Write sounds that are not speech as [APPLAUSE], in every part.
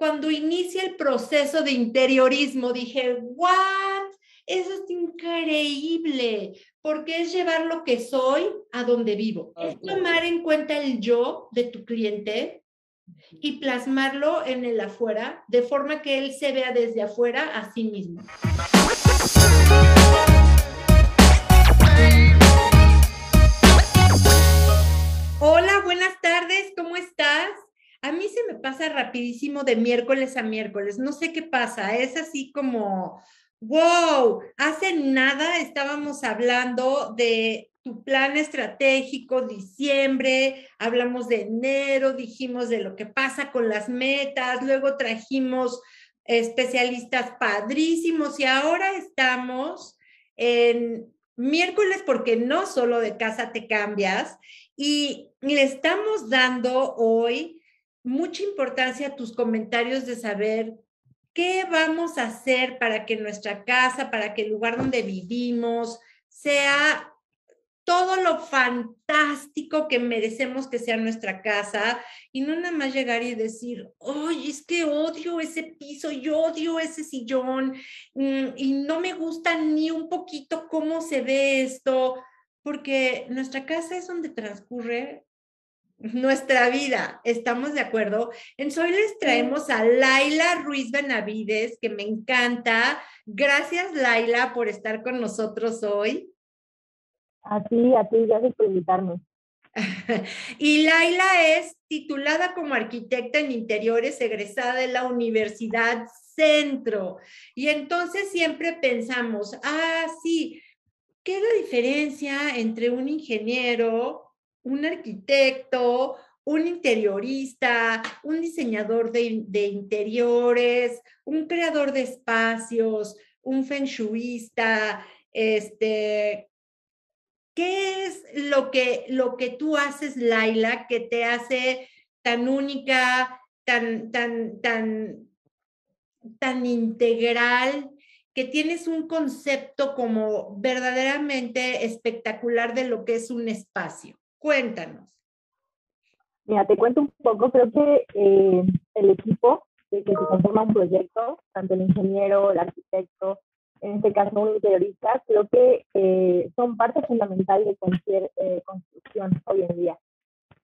cuando inicia el proceso de interiorismo, dije, ¿what? Eso es increíble, porque es llevar lo que soy a donde vivo. Es tomar en cuenta el yo de tu cliente y plasmarlo en el afuera, de forma que él se vea desde afuera a sí mismo. Mí se me pasa rapidísimo de miércoles a miércoles, no sé qué pasa, es así como, wow, hace nada estábamos hablando de tu plan estratégico, diciembre, hablamos de enero, dijimos de lo que pasa con las metas, luego trajimos especialistas padrísimos y ahora estamos en miércoles porque no solo de casa te cambias y le estamos dando hoy mucha importancia a tus comentarios de saber qué vamos a hacer para que nuestra casa, para que el lugar donde vivimos sea todo lo fantástico que merecemos que sea nuestra casa y no nada más llegar y decir, oye, es que odio ese piso, yo odio ese sillón mm, y no me gusta ni un poquito cómo se ve esto, porque nuestra casa es donde transcurre nuestra vida. ¿Estamos de acuerdo? En hoy les traemos a Laila Ruiz Benavides, que me encanta. Gracias, Laila, por estar con nosotros hoy. A ti, a ti, gracias por invitarme. [LAUGHS] y Laila es titulada como arquitecta en interiores, egresada de la Universidad Centro. Y entonces siempre pensamos, ah, sí, ¿qué es la diferencia entre un ingeniero, un arquitecto, un interiorista, un diseñador de, de interiores, un creador de espacios, un feng shuista, este, ¿Qué es lo que, lo que tú haces, Laila, que te hace tan única, tan, tan, tan, tan integral, que tienes un concepto como verdaderamente espectacular de lo que es un espacio? Cuéntanos. Mira, te cuento un poco, creo que eh, el equipo que se conforma un proyecto, tanto el ingeniero, el arquitecto, en este caso un interiorista, creo que eh, son parte fundamental de cualquier eh, construcción hoy en día.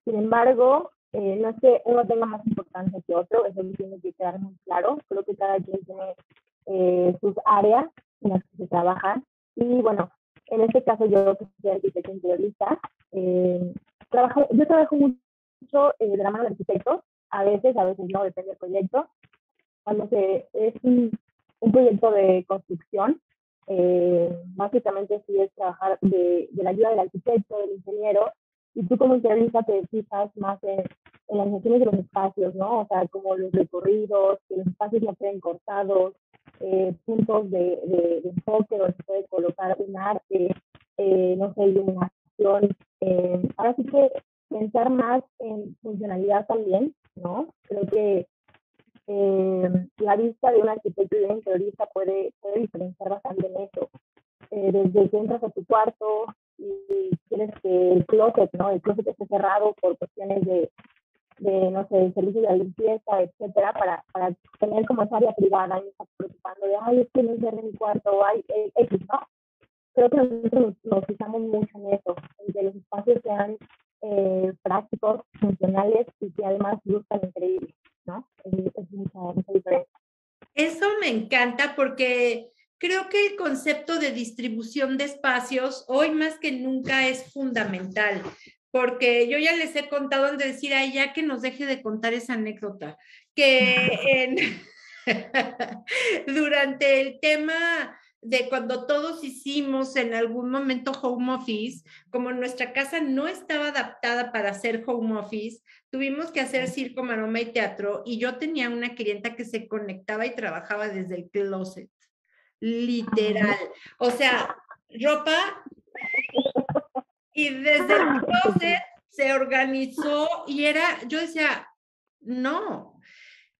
Sin embargo, eh, no es que uno tenga más importancia que otro, eso tiene que quedar muy claro. Creo que cada quien tiene sus áreas en las que se trabaja. Y bueno, en este caso yo que soy arquitecto interiorista, trabajo, yo trabajo mucho de la mano del arquitecto, a veces, a veces no, depende del proyecto. Cuando se, es un un proyecto de construcción. Eh, básicamente sí es trabajar de, la ayuda del arquitecto, del ingeniero, y tú como interiorista te fijas más en, las gestiones de los espacios, ¿no? O sea, como los recorridos, que los espacios no queden cortados, eh, puntos de, de, enfoque donde se puede colocar un arte, eh, no sé, iluminación. ahora sí que pensar más en funcionalidad también, ¿no? Creo que eh, la vista de un arquitecto de un interiorista puede, puede diferenciar bastante en eso. Eh, desde que entras a tu cuarto y quieres que el closet, ¿no? El closet esté cerrado por cuestiones de, de no sé, servicios de limpieza, etcétera, para, para tener como esa área privada y no estar preocupando de, ay, es que no en mi cuarto, ay, eh, X, ¿no? Creo que nosotros nos, fijamos mucho en eso, en que los espacios sean eh, prácticos, funcionales y que además luzcan increíbles. Eso me encanta porque creo que el concepto de distribución de espacios hoy más que nunca es fundamental, porque yo ya les he contado al decir, ay, ya que nos deje de contar esa anécdota, que [LAUGHS] [LAUGHS] durante el tema de cuando todos hicimos en algún momento home office, como nuestra casa no estaba adaptada para hacer home office, tuvimos que hacer circo, maroma y teatro y yo tenía una clienta que se conectaba y trabajaba desde el closet, literal. O sea, ropa y desde el closet se organizó y era, yo decía, no,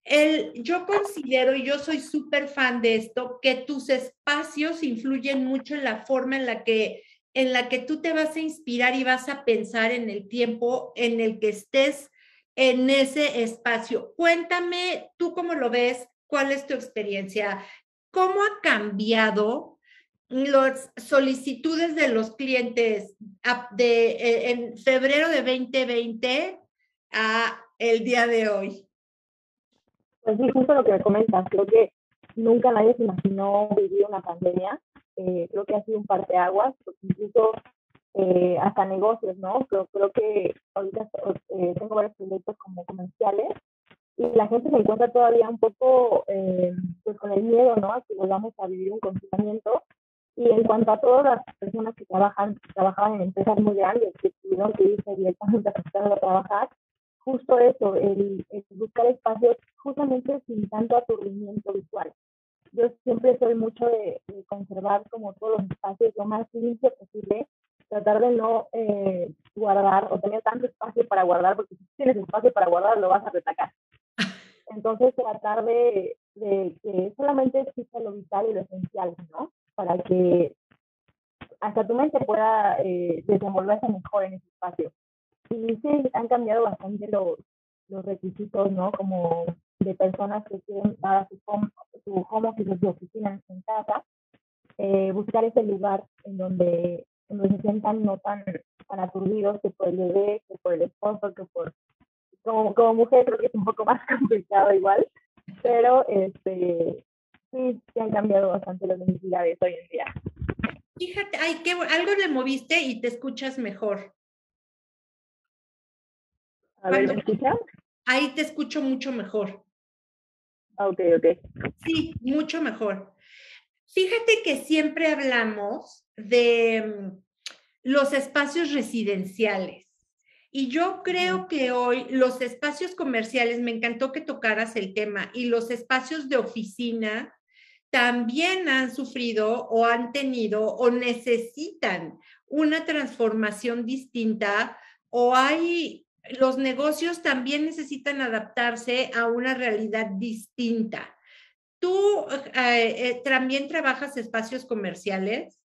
el, yo considero, y yo soy súper fan de esto, que tus espacios influyen mucho en la forma en la que en la que tú te vas a inspirar y vas a pensar en el tiempo en el que estés en ese espacio. Cuéntame, tú cómo lo ves, cuál es tu experiencia, cómo ha cambiado las solicitudes de los clientes de, eh, en febrero de 2020 a el día de hoy. Pues sí, justo lo que me comentas, creo que nunca nadie se imaginó vivir una pandemia. Eh, creo que ha sido un parteaguas, porque incluso eh, hasta negocios, ¿no? Creo, creo que ahorita eh, tengo varios proyectos como comerciales y la gente se encuentra todavía un poco pues con el miedo, ¿no? A que vamos a vivir un confinamiento. Y en cuanto a todas las personas que trabajan, trabajaban en empresas muy grandes, que tuvieron que irse directamente a trabajar, justo eso, el, buscar espacios justamente sin tanto aturdimiento visual. Yo siempre soy mucho de, conservar como todos los espacios lo más limpio posible, tratar de no eh, guardar o tener tanto espacio para guardar, porque si tienes espacio para guardar lo vas a retacar. [LAUGHS] Entonces tratar de, de que solamente exista lo vital y lo esencial, ¿no? Para que hasta tu mente pueda eh, desenvolverse mejor en ese espacio. Y sí, han cambiado bastante los, los requisitos, ¿no? Como de personas que quieren dar su home, su home office, su oficina en casa, eh, buscar ese lugar en donde, donde se sientan no tan, tan aturdidos que por el bebé, que por el esposo, que por... Como, como mujer creo que es un poco [LAUGHS] más complicado igual, pero este, sí, sí han cambiado bastante las necesidades hoy en día. Fíjate, ay, qué, algo le moviste y te escuchas mejor. A ver, ¿me escuchas? Ahí te escucho mucho mejor. Ah, ok, ok. Sí, mucho mejor. Fíjate que siempre hablamos de mm, los espacios residenciales. Y yo creo que hoy los espacios comerciales, me encantó que tocaras el tema, y los espacios de oficina también han sufrido o han tenido o necesitan una transformación distinta o hay los negocios también necesitan adaptarse a una realidad distinta. ¿Tú eh, eh, también trabajas espacios comerciales?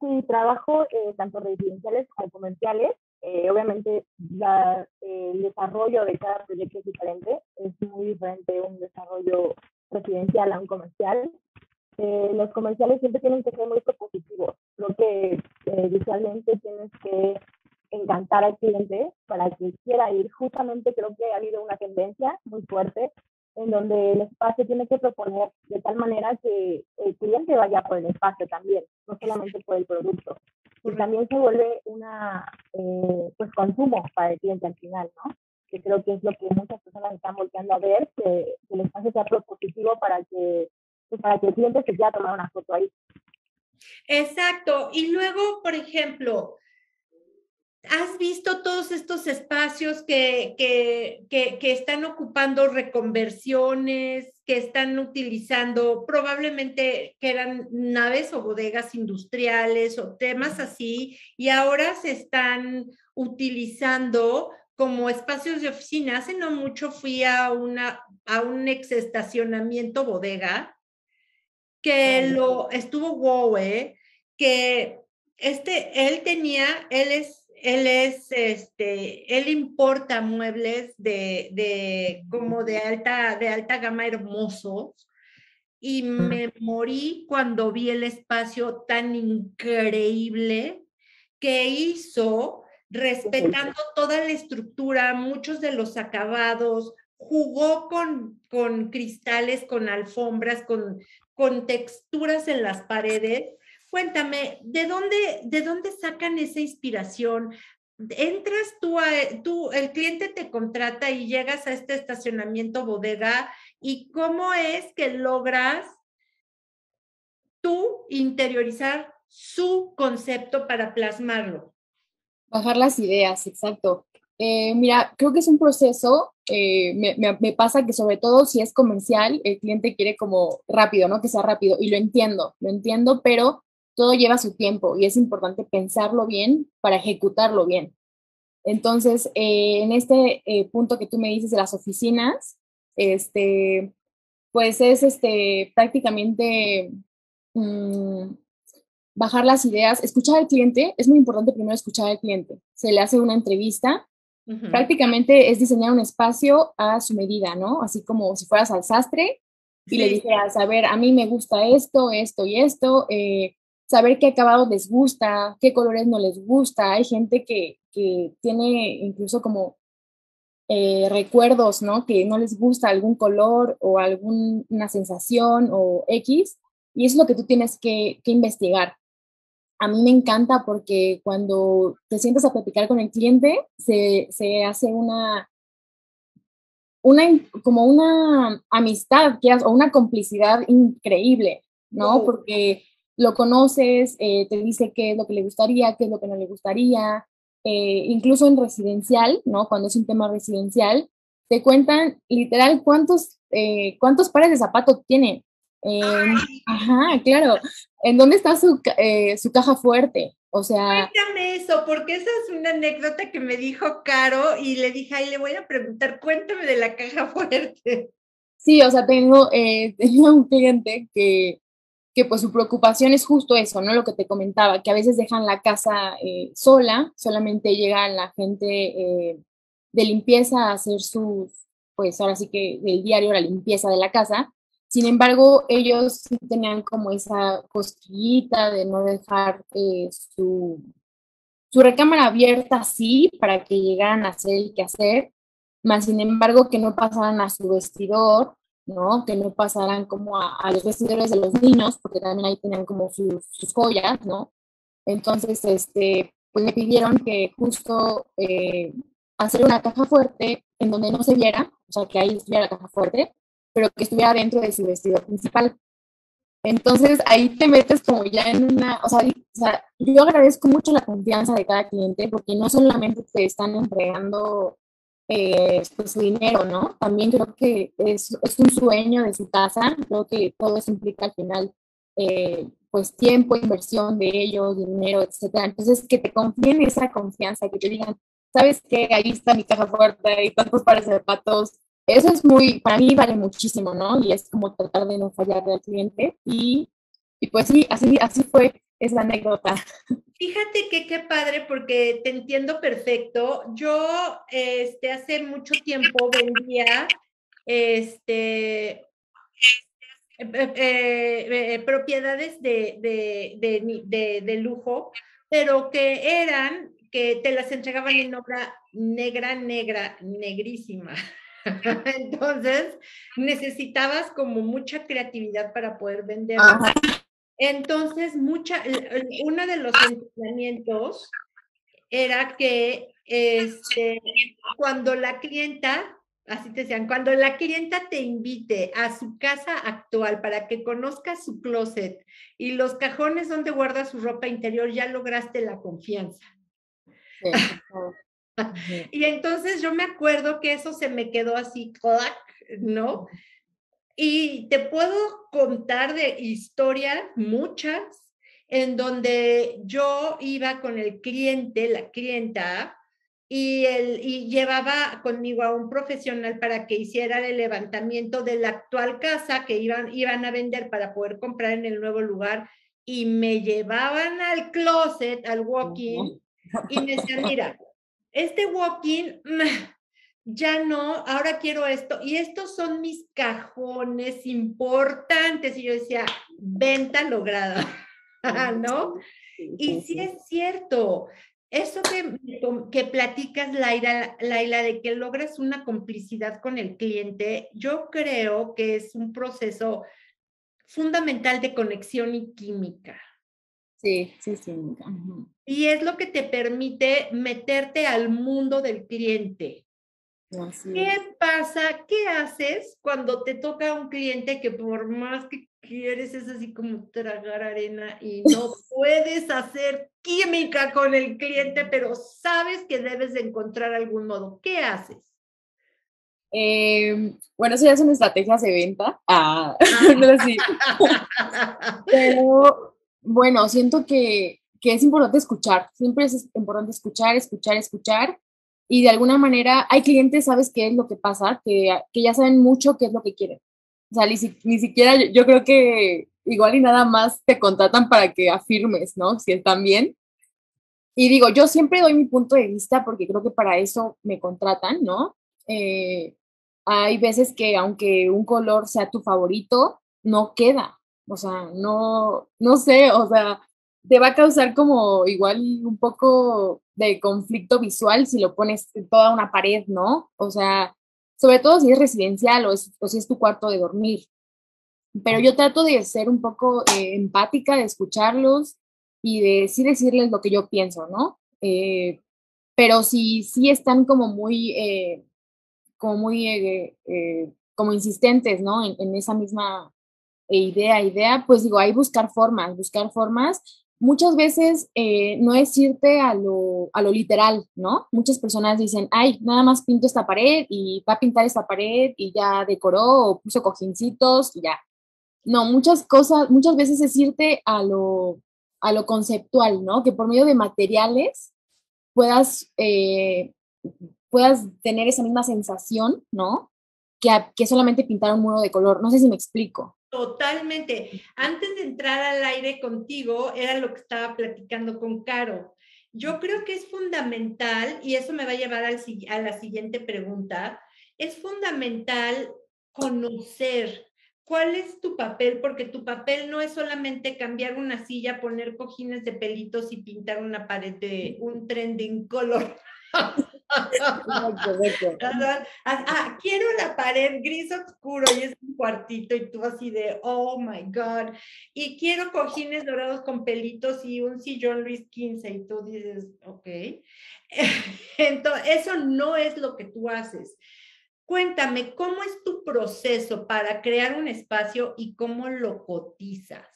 Sí, trabajo eh, tanto residenciales como comerciales. obviamente el desarrollo de cada proyecto es diferente. Es muy diferente un desarrollo residencial a un comercial. los comerciales siempre tienen que ser muy propositivos. Creo que visualmente tienes que encantar al cliente para que quiera ir. Justamente creo que ha habido una tendencia muy fuerte en donde el espacio tiene que proponer de tal manera que el cliente vaya por el espacio también, no solamente por el producto. Y también se vuelve una, eh, pues, consumo para el cliente al final, ¿no? Que creo que es lo que muchas personas están volteando a ver, que, el espacio sea propositivo para que, pues, para que el cliente se quiera tomar una foto ahí. Exacto. Y luego, por ejemplo, ¿Has visto todos estos espacios que, que, están ocupando reconversiones, que están utilizando, probablemente que eran naves o bodegas industriales o temas así, y ahora se están utilizando como espacios de oficina? Hace no mucho fui a, una, a un exestacionamiento bodega que lo estuvo wow, ¿eh? que este, él tenía, él es él es, este, él importa muebles de, de, como de alta, de alta gama hermosos y me morí cuando vi el espacio tan increíble que hizo, respetando toda la estructura, muchos de los acabados, jugó con, con cristales, con alfombras, con, con texturas en las paredes Cuéntame, ¿de dónde, de dónde sacan esa inspiración? Entras tú, a, tú, el cliente te contrata y llegas a este estacionamiento bodega y cómo es que logras tú interiorizar su concepto para plasmarlo. Bajar las ideas, exacto. Eh, mira, creo que es un proceso, eh, me, me, pasa que sobre todo si es comercial, el cliente quiere como rápido, ¿no? Que sea rápido y lo entiendo, lo entiendo, pero todo lleva su tiempo y es importante pensarlo bien para ejecutarlo bien. Entonces, eh, en este eh, punto que tú me dices de las oficinas, este, pues es este, prácticamente mm, bajar las ideas, escuchar al cliente, es muy importante primero escuchar al cliente. Se le hace una entrevista Prácticamente es diseñar un espacio a su medida, ¿no? Así como si fueras al sastre y le dijeras, a ver, a mí me gusta esto, esto y esto, eh, saber qué acabado les gusta, qué colores no les gusta. Hay gente que, que tiene incluso como eh, recuerdos, ¿no? Que no les gusta algún color o alguna sensación o X, y es lo que tú tienes que, que investigar a mí me encanta porque cuando te sientas a platicar con el cliente, se, se hace una, una, como una amistad o una complicidad increíble, ¿no? Porque lo conoces, eh, te dice qué es lo que le gustaría, qué es lo que no le gustaría, eh, incluso en residencial, ¿no? Cuando es un tema residencial, te cuentan literal cuántos, eh, cuántos pares de zapatos tiene, ajá, claro. ¿En dónde está su, eh, su caja fuerte? O sea. Cuéntame eso, porque esa es una anécdota que me dijo Caro y le dije, ay, le voy a preguntar, cuéntame de la caja [LAUGHS] fuerte. Sí, o sea, tengo, eh, [LAUGHS] tenía un cliente que, que pues su preocupación es justo eso, ¿no? Lo que te comentaba, que a veces dejan la casa eh, sola, solamente llega la gente de limpieza a hacer sus, pues ahora sí que del diario la limpieza de la casa, sin embargo, ellos tenían como esa cosquillita de no dejar eh, su, su recámara abierta así para que llegaran a hacer el quehacer, más sin embargo que no pasaran a su vestidor, ¿no? Que no pasaran como a, los vestidores de los niños, porque también ahí tenían como sus, sus joyas, ¿no? Entonces, este, pues me pidieron que justo eh, hacer una caja fuerte en donde no se viera, o sea, que ahí estuviera la caja fuerte, pero que estuviera dentro de su vestido principal. Entonces ahí te metes como ya en una, o sea, o sea, yo agradezco mucho la confianza de cada cliente porque no solamente te están entregando eh, pues, su dinero, ¿no? También creo que es, es, un sueño de su casa, creo que todo eso implica al final eh, pues tiempo, inversión de ellos, dinero, etcétera. Entonces que te confíen esa confianza, que te digan, ¿sabes qué? Ahí está mi caja fuerte, y tantos pares de zapatos, eso es muy, para mí vale muchísimo, ¿no? Y es como tratar de no fallar al cliente y, y pues sí, así, así fue esa anécdota. Fíjate que qué padre porque te entiendo perfecto. Yo este, hace mucho tiempo vendía este, eh, eh, eh, propiedades de, de, de, de, lujo, pero que eran que te las entregaban en obra negra, negra, negrísima. [LAUGHS] Entonces, necesitabas como mucha creatividad para poder vender. Entonces, mucha, uno de los entrenamientos era que este, cuando la clienta, así te decían, cuando la clienta te invite a su casa actual para que conozcas su closet y los cajones donde guarda su ropa interior, ya lograste la confianza. Y entonces yo me acuerdo que eso se me quedó así, ¿no? Y te puedo contar de historias, muchas, en donde yo iba con el cliente, la clienta, y, el, y llevaba conmigo a un profesional para que hiciera el levantamiento de la actual casa que iban, iban a vender para poder comprar en el nuevo lugar y me llevaban al closet, al walking, y me decían, mira, este walking, ya no, ahora quiero esto. Y estos son mis cajones importantes. Y yo decía, venta lograda, [LAUGHS] ¿no? Y sí es cierto, eso que, que platicas, Laila, Laila, de que logras una complicidad con el cliente, yo creo que es un proceso fundamental de conexión y química. Sí, sí, sí. Y es lo que te permite meterte al mundo del cliente. ¿Qué pasa? ¿Qué haces cuando te toca un cliente que por más que quieres es así como tragar arena y [LAUGHS] no puedes hacer química con el cliente, pero sabes que debes de encontrar algún modo? ¿Qué haces? Em, bueno, eso ya son estrategias de venta. Ah, [LAUGHS] [LAUGHS] pero bueno, siento que, es importante escuchar, siempre es importante escuchar, escuchar, escuchar. Y de alguna manera hay clientes, ¿sabes qué es lo que pasa? Que, ya saben mucho qué es lo que quieren. O sea, ni, siquiera yo, creo que igual y nada más te contratan para que afirmes, ¿no? Si están bien. y digo, yo siempre doy mi punto de vista porque creo que para eso me contratan, ¿no? Eh, hay veces que aunque un color sea tu favorito, no queda. O sea, no, no sé, o sea, te va a causar como igual un poco de conflicto visual si lo pones toda una pared, ¿no? O sea, sobre todo si es residencial o, si es tu cuarto de dormir. Pero yo trato de ser un poco eh, empática, de escucharlos y de sí decirles lo que yo pienso, ¿no? Eh, pero si sí están como muy, eh, como muy, como insistentes, ¿no? En, en, esa misma idea, idea, pues digo, hay buscar formas, buscar formas muchas veces eh, no es irte a lo, a lo, literal, ¿no? Muchas personas dicen, ay, nada más pinto esta pared y va a pintar esta pared y ya decoró o puso cojincitos y ya. No, muchas cosas, muchas veces es irte a lo, a lo conceptual, ¿no? Que por medio de materiales puedas, eh, puedas tener esa misma sensación, ¿no? Que, que solamente pintar un muro de color. No sé si me explico. Totalmente. Antes de entrar al aire contigo, era lo que estaba platicando con Caro. Yo creo que es fundamental, y eso me va a llevar al, a la siguiente pregunta, es fundamental conocer cuál es tu papel, porque tu papel no es solamente cambiar una silla, poner cojines de pelitos y pintar una pared de [LAUGHS] un trending color. [LAUGHS] Ah, quiero la pared gris oscuro y es un cuartito y tú así de, oh my God. Y quiero cojines dorados con pelitos y un sillón Luis XV y tú dices, ok. [LAUGHS] Entonces, eso no es lo que tú haces. Cuéntame, ¿cómo es tu proceso para crear un espacio y cómo lo cotizas?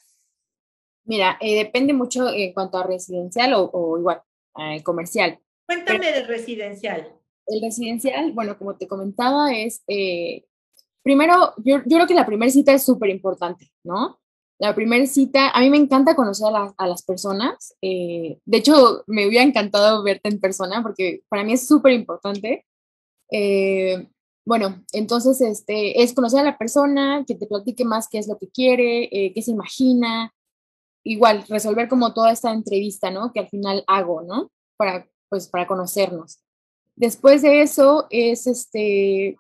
Mira, eh, depende mucho en cuanto a residencial o, igual, eh, comercial. Cuéntame del residencial. El residencial, bueno, como te comentaba, es, eh, primero, yo, yo, creo que la primera cita es súper importante, ¿no? La primera cita, a mí me encanta conocer a, a las personas. Eh, de hecho, me hubiera encantado verte en persona porque para mí es súper importante. Eh, bueno, entonces este, es conocer a la persona, que te platique más qué es lo que quiere, qué se imagina. Igual, resolver como toda esta entrevista, ¿no? Que al final hago, ¿no? Para pues para conocernos. Después de eso es este,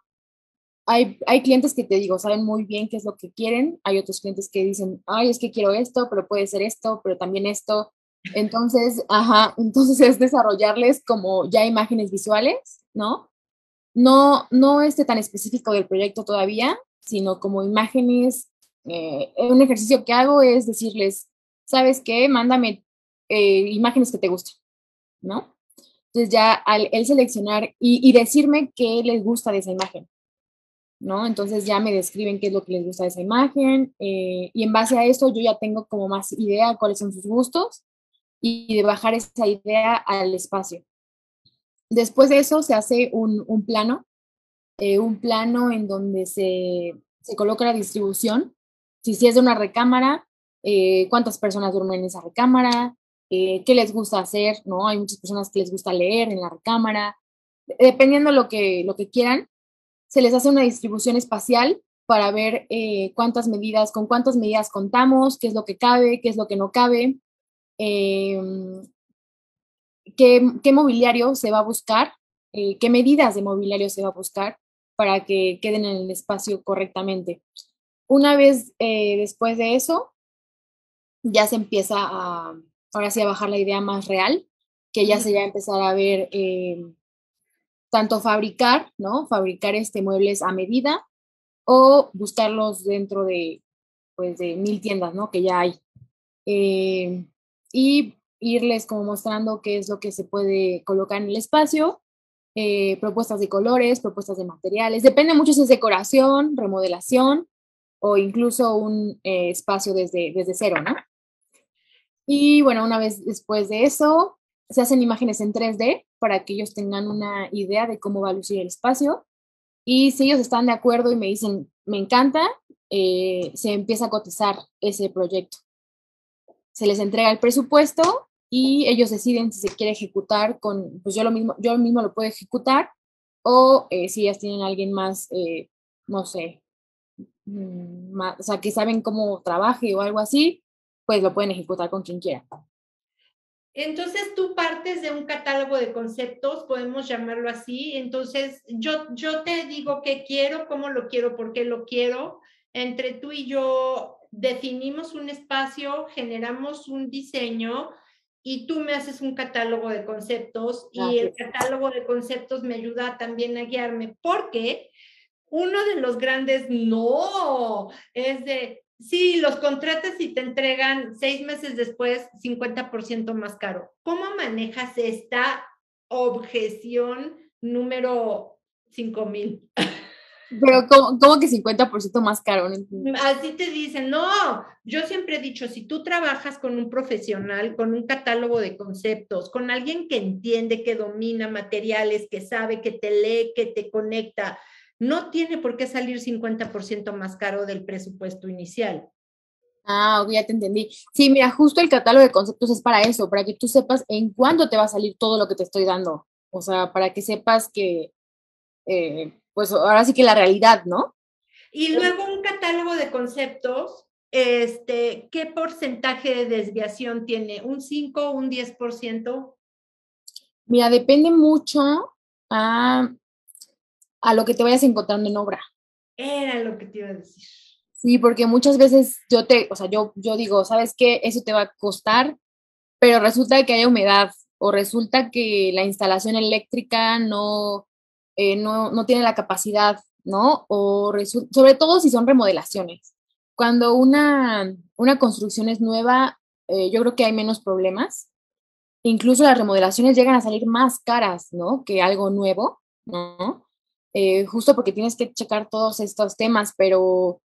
hay, hay clientes que te digo, saben muy bien qué es lo que quieren, hay otros clientes que dicen, ay, es que quiero esto, pero puede ser esto, pero también esto. Entonces, ajá, entonces [LAUGHS] es desarrollarles como ya imágenes visuales, ¿no? No, no este tan específico del proyecto todavía, sino como imágenes. Eh, un ejercicio que hago es decirles, ¿sabes qué? Mándame eh, imágenes que te gusten, ¿no? Entonces ya al seleccionar y, decirme qué les gusta de esa imagen, ¿no? Entonces ya me describen qué es lo que les gusta de esa imagen eh, y en base a eso yo ya tengo como más idea de cuáles son sus gustos y de bajar esa idea al espacio. Después de eso se hace un, un plano, eh, un plano en donde se, se, coloca la distribución, si, si es de una recámara, eh, cuántas personas duermen en esa recámara, eh, qué les gusta hacer, ¿no? Hay muchas personas que les gusta leer en la recámara, dependiendo lo que, lo que quieran, se les hace una distribución espacial para ver eh, cuántas medidas, con cuántas medidas contamos, qué es lo que cabe, qué es lo que no cabe, em, qué, mobiliario se va a buscar, eh, qué medidas de mobiliario se va a buscar para que queden en el espacio correctamente. Una vez después de eso, ya se empieza a, ahora sí a bajar la idea más real, que ya sería empezar a ver eh, tanto fabricar, ¿no? Fabricar este muebles a medida o buscarlos dentro de, pues, de mil tiendas, ¿no? Que ya hay. Eh, y irles como mostrando qué es lo que se puede colocar en el espacio, eh, propuestas de colores, propuestas de materiales. Depende mucho si es decoración, remodelación o incluso un espacio desde, desde cero, ¿no? Y bueno, una vez después de eso, se hacen imágenes en 3D para que ellos tengan una idea de cómo va a lucir el espacio. Y si ellos están de acuerdo y me dicen, me encanta, eh, se empieza a cotizar ese proyecto. Se les entrega el presupuesto y ellos deciden si se quiere ejecutar con, pues yo lo mismo, yo mismo lo puedo ejecutar o eh, si ellas tienen alguien más, eh, no sé, mm, o sea, que saben cómo trabaje o algo así, pues lo pueden ejecutar con quien quiera. Entonces tú partes de un catálogo de conceptos, podemos llamarlo así. Entonces yo, yo te digo qué quiero, cómo lo quiero, por qué lo quiero. Entre tú y yo definimos un espacio, generamos un diseño y tú me haces un catálogo de conceptos y el catálogo de conceptos me ayuda también a guiarme porque uno de los grandes no es de Sí, los contratas y te entregan seis meses después 50% más caro. ¿Cómo manejas esta objeción número 5000? Pero, ¿cómo, que 50% más caro? Así te dicen, no, yo siempre he dicho, si tú trabajas con un profesional, con un catálogo de conceptos, con alguien que entiende, que domina materiales, que sabe, que te lee, que te conecta, no tiene por qué salir 50% más caro del presupuesto inicial. Ah, ya te entendí. Sí, mira, justo el catálogo de conceptos es para eso, para que tú sepas en cuándo te va a salir todo lo que te estoy dando. O sea, para que sepas que, eh, pues ahora sí que la realidad, ¿no? Y luego un catálogo de conceptos, este, ¿qué porcentaje de desviación tiene? ¿Un 5 o un 10%? Mira, depende mucho. a a lo que te vayas encontrando en obra. Era lo que te iba a decir. Sí, porque muchas veces yo te, o sea, yo, yo digo, ¿sabes qué? Eso te va a costar, pero resulta que hay humedad o resulta que la instalación eléctrica no, eh, no, no, tiene la capacidad, ¿no? O sobre todo si son remodelaciones. Cuando una, una construcción es nueva, eh, yo creo que hay menos problemas. Incluso las remodelaciones llegan a salir más caras, ¿no? Que algo nuevo, ¿no? Eh, justo porque tienes que checar todos estos temas, pero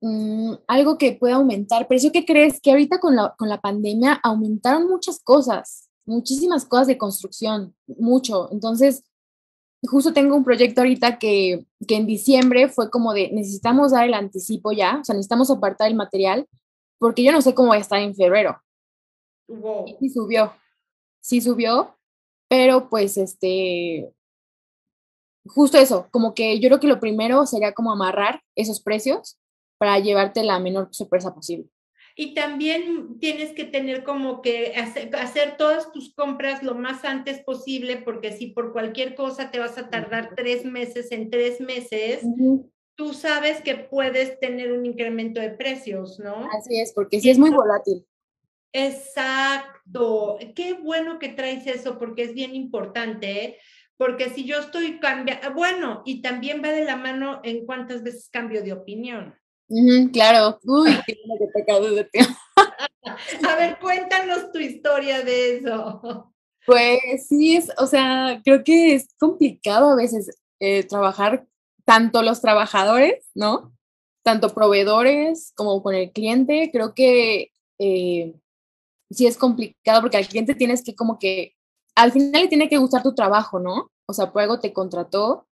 mm, algo que pueda aumentar. Pero ¿qué crees? Que ahorita con la, con la pandemia aumentaron muchas cosas, muchísimas cosas de construcción, mucho. Entonces, justo tengo un proyecto ahorita que, que en diciembre fue como de, necesitamos dar el anticipo ya, o sea, necesitamos apartar el material, porque yo no sé cómo va a estar en febrero. Y sí subió, sí subió, pero pues este, justo eso, como que yo creo que lo primero sería como amarrar esos precios para llevarte la menor sorpresa posible. Y también tienes que tener como que hacer, todas tus compras lo más antes posible, porque si por cualquier cosa te vas a tardar tres meses en tres meses, tú sabes que puedes tener un incremento de precios, ¿no? Así es, porque sí es muy volátil. Exacto. Qué bueno que traes eso, porque es bien importante. ¿eh? Porque si yo estoy cambiando, bueno, y también va de la mano en cuántas veces cambio de opinión. claro, uy, [LAUGHS] qué que te de tiempo. [LAUGHS] A ver, cuéntanos tu historia de eso. Pues sí, es, o sea, creo que es complicado a veces eh, trabajar tanto los trabajadores, ¿no? Tanto proveedores como con el cliente. Creo que eh, sí es complicado porque al cliente tienes que como que al final le tiene que gustar tu trabajo, ¿no? O sea, por algo te contrató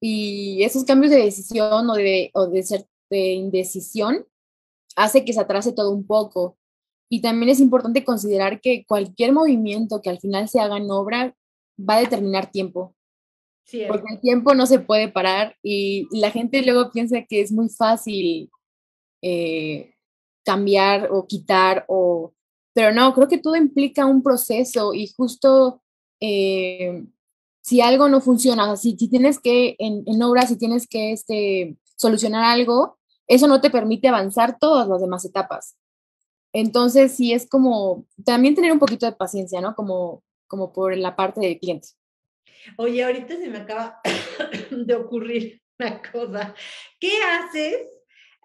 y esos cambios de decisión o de, o de ser de indecisión hace que se atrase todo un poco. Y también es importante considerar que cualquier movimiento que al final se haga en obra va a determinar tiempo. Sí, porque el tiempo no se puede parar y, la gente luego piensa que es muy fácil eh, cambiar o quitar o pero no, creo que todo implica un proceso y justo eh, si algo no funciona, sea, si, tienes que, en, en obras, si tienes que este, solucionar algo, eso no te permite avanzar todas las demás etapas. Entonces, sí es como también tener un poquito de paciencia, ¿no? Como, como por la parte del cliente. Oye, ahorita se me acaba [COUGHS] de ocurrir una cosa. ¿Qué haces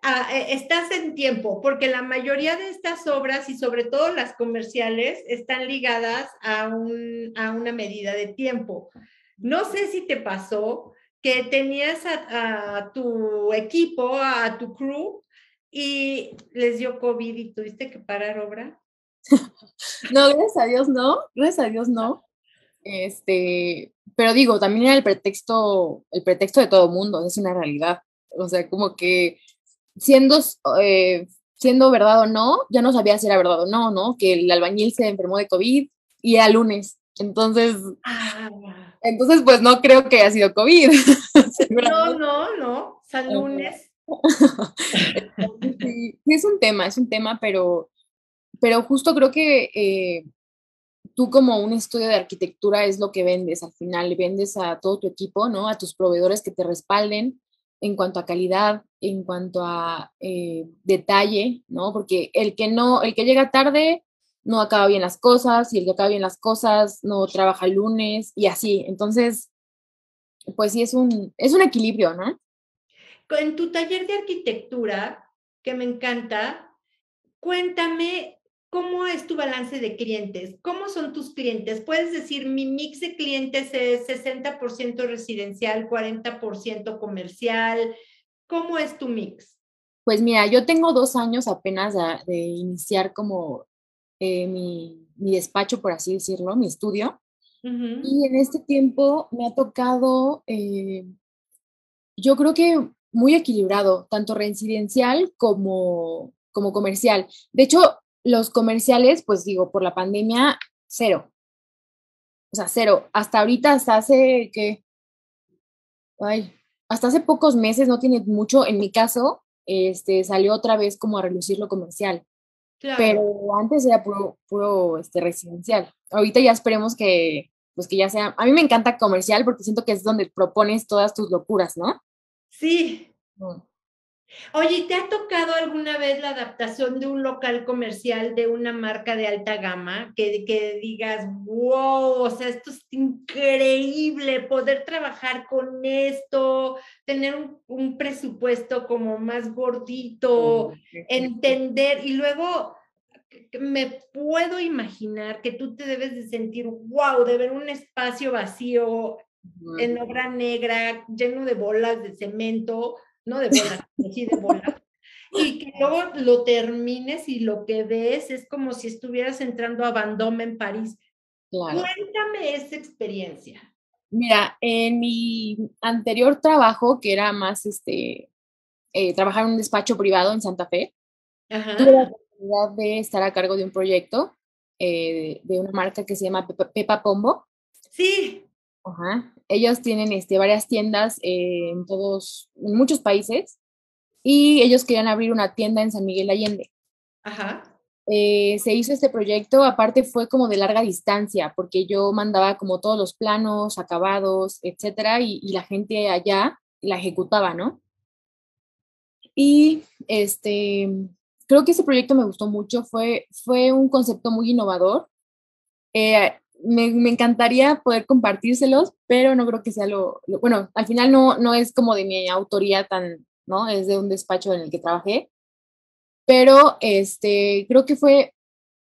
Ah, eh, estás en tiempo, porque la mayoría de estas obras y sobre todo las comerciales están ligadas a, una medida de tiempo. No sé si te pasó que tenías a, tu equipo, a tu crew, y les dio COVID y tuviste que parar obra. [LAUGHS] no, gracias a Dios no, gracias a Dios no. Este, pero digo, también era el pretexto, el pretexto de todo mundo, es una realidad. O sea, como que siendo, eh, siendo verdad o no, ya no sabía si era verdad o no, ¿no? Que el albañil se enfermó de COVID y era lunes. Entonces, ah. entonces pues no creo que haya sido COVID. [LAUGHS] no, no, no, San lunes. sí, es un tema, es un tema, pero, pero justo creo que eh, tú como un estudio de arquitectura es lo que vendes al final, vendes a todo tu equipo, ¿no? A tus proveedores que te respalden en cuanto a calidad, en cuanto a eh, detalle, ¿no? Porque el que no, el que llega tarde no acaba bien las cosas y el que acaba bien las cosas no trabaja lunes y así. Entonces, pues sí, es un, es un equilibrio, ¿no? En tu taller de arquitectura, que me encanta, cuéntame cómo es tu balance de clientes, cómo son tus clientes. Puedes decir, mi mix de clientes es 60% residencial, 40% comercial. ¿Cómo es tu mix? Pues mira, yo tengo dos años apenas de, iniciar como eh, mi, mi, despacho, por así decirlo, mi estudio. Y en este tiempo me ha tocado, eh, yo creo que muy equilibrado, tanto residencial como, como comercial. De hecho, los comerciales, pues digo, por la pandemia, cero. O sea, cero. Hasta ahorita, hasta hace que, ay, hasta hace pocos meses, no tiene mucho, en mi caso, este, salió otra vez como a relucir lo comercial. Pero antes era puro, puro este, residencial. Ahorita ya esperemos que, pues que ya sea, a mí me encanta comercial porque siento que es donde propones todas tus locuras, ¿no? Sí. Mm. Oye, ¿te ha tocado alguna vez la adaptación de un local comercial de una marca de alta gama? Que, que digas, wow, o sea, esto es increíble, poder trabajar con esto, tener un, un presupuesto como más gordito, entender y luego me puedo imaginar que tú te debes de sentir, wow, de ver un espacio vacío en obra negra, lleno de bolas de cemento, no de bolas, de y que luego lo termines y lo que ves es como si estuvieras entrando a Vendôme en París. Cuéntame esa experiencia. Mira, en mi anterior trabajo, que era más este, eh, trabajar en un despacho privado en Santa Fe, Ajá de estar a cargo de un proyecto eh, de una marca que se llama Pepa, Pombo. Sí. Ajá. Ellos tienen este, varias tiendas eh, en todos, en muchos países, y ellos querían abrir una tienda en San Miguel Allende. Ajá. Eh, se hizo este proyecto, aparte fue como de larga distancia, porque yo mandaba como todos los planos, acabados, etcétera, y, y la gente allá la ejecutaba, ¿no? Y este, creo que ese proyecto me gustó mucho, fue, fue un concepto muy innovador. Eh, me, me, encantaría poder compartírselos, pero no creo que sea lo, bueno, al final no, no es como de mi autoría tan, ¿no? Es de un despacho en el que trabajé, pero este, creo que fue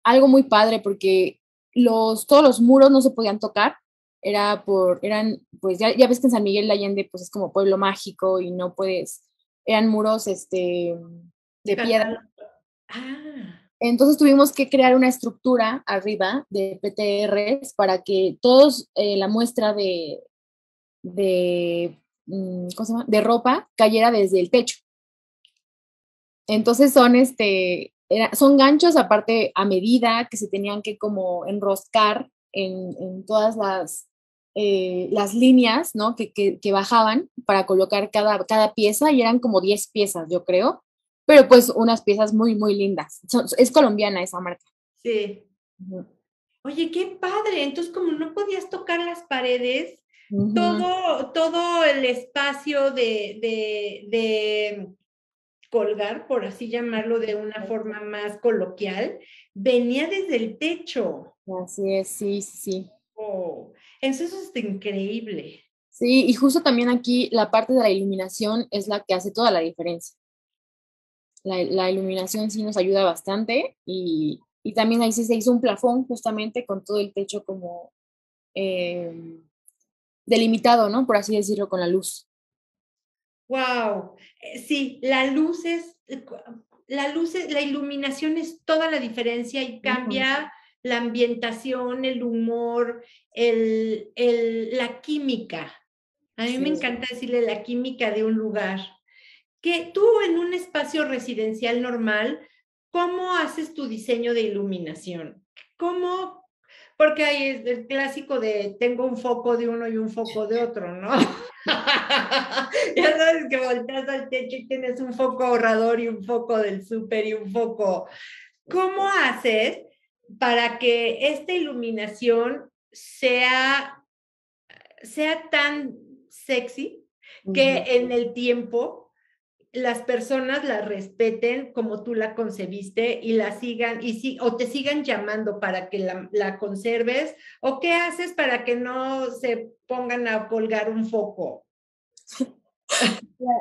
algo muy padre porque los, todos los muros no se podían tocar, era por, eran, pues ya, ya ves que en San Miguel de Allende pues es como pueblo mágico y no puedes, eran muros, este, de piedra. Ah. Entonces tuvimos que crear una estructura arriba de PTRs para que todos eh, la muestra de, de, mm, de ropa cayera desde el techo. Entonces son, este, son ganchos aparte a medida que se tenían que como enroscar en, todas las, eh, las líneas ¿no? que, que, bajaban para colocar cada, cada pieza y eran como 10 piezas, yo creo pero pues unas piezas muy, muy lindas. es colombiana esa marca. Sí. Oye, qué padre. Entonces, como no podías tocar las paredes, todo, todo el espacio de, de, de, colgar, por así llamarlo de una forma más coloquial, venía desde el techo. Así es, sí, sí. Oh, eso es increíble. Sí, y justo también aquí la parte de la iluminación es la que hace toda la diferencia la, iluminación sí nos ayuda bastante y, también ahí sí se hizo un plafón justamente con todo el techo como em, delimitado, ¿no? Por así decirlo, con la luz. Wow, eh, sí, la luz es, la luz, la iluminación es toda la diferencia y cambia la ambientación, el humor, el, la química. A mí me encanta decirle la química de un lugar que tú en un espacio residencial normal, ¿cómo haces tu diseño de iluminación? ¿Cómo? Porque hay el clásico de tengo un foco de uno y un foco de otro, ¿no? [LAUGHS] ya sabes que volteas al techo y tienes un foco ahorrador y un foco del súper y un foco. ¿Cómo haces para que esta iluminación sea, sea tan sexy que en el tiempo las personas la respeten como tú la concebiste y la sigan y si, o te sigan llamando para que la, la, conserves o qué haces para que no se pongan a colgar un foco. [LAUGHS]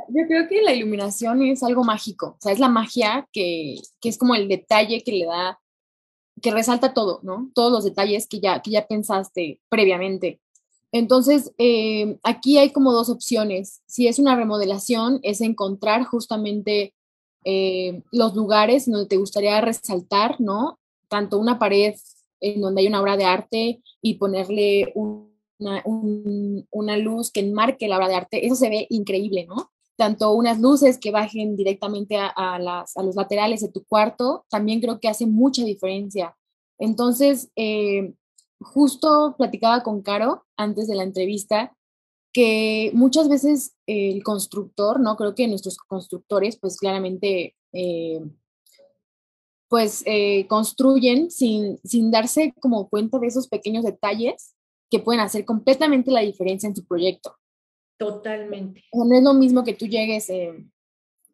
Yo creo que la iluminación es algo mágico, o sea, es la magia que, que, es como el detalle que le da, que resalta todo, ¿no? Todos los detalles que ya, que ya pensaste previamente. Entonces, eh, aquí hay como dos opciones. Si es una remodelación, es encontrar justamente eh, los lugares donde te gustaría resaltar, ¿no? Tanto una pared en donde hay una obra de arte y ponerle una, luz que enmarque la obra de arte, eso se ve increíble, ¿no? Tanto unas luces que bajen directamente a, las, los laterales de tu cuarto, también creo que hace mucha diferencia. Entonces, eh, justo platicaba con Caro antes de la entrevista que muchas veces el constructor, ¿no? Creo que nuestros constructores, pues claramente, eh, pues eh, construyen sin, sin darse como cuenta de esos pequeños detalles que pueden hacer completamente la diferencia en tu proyecto. Totalmente. no es lo mismo que tú llegues eh,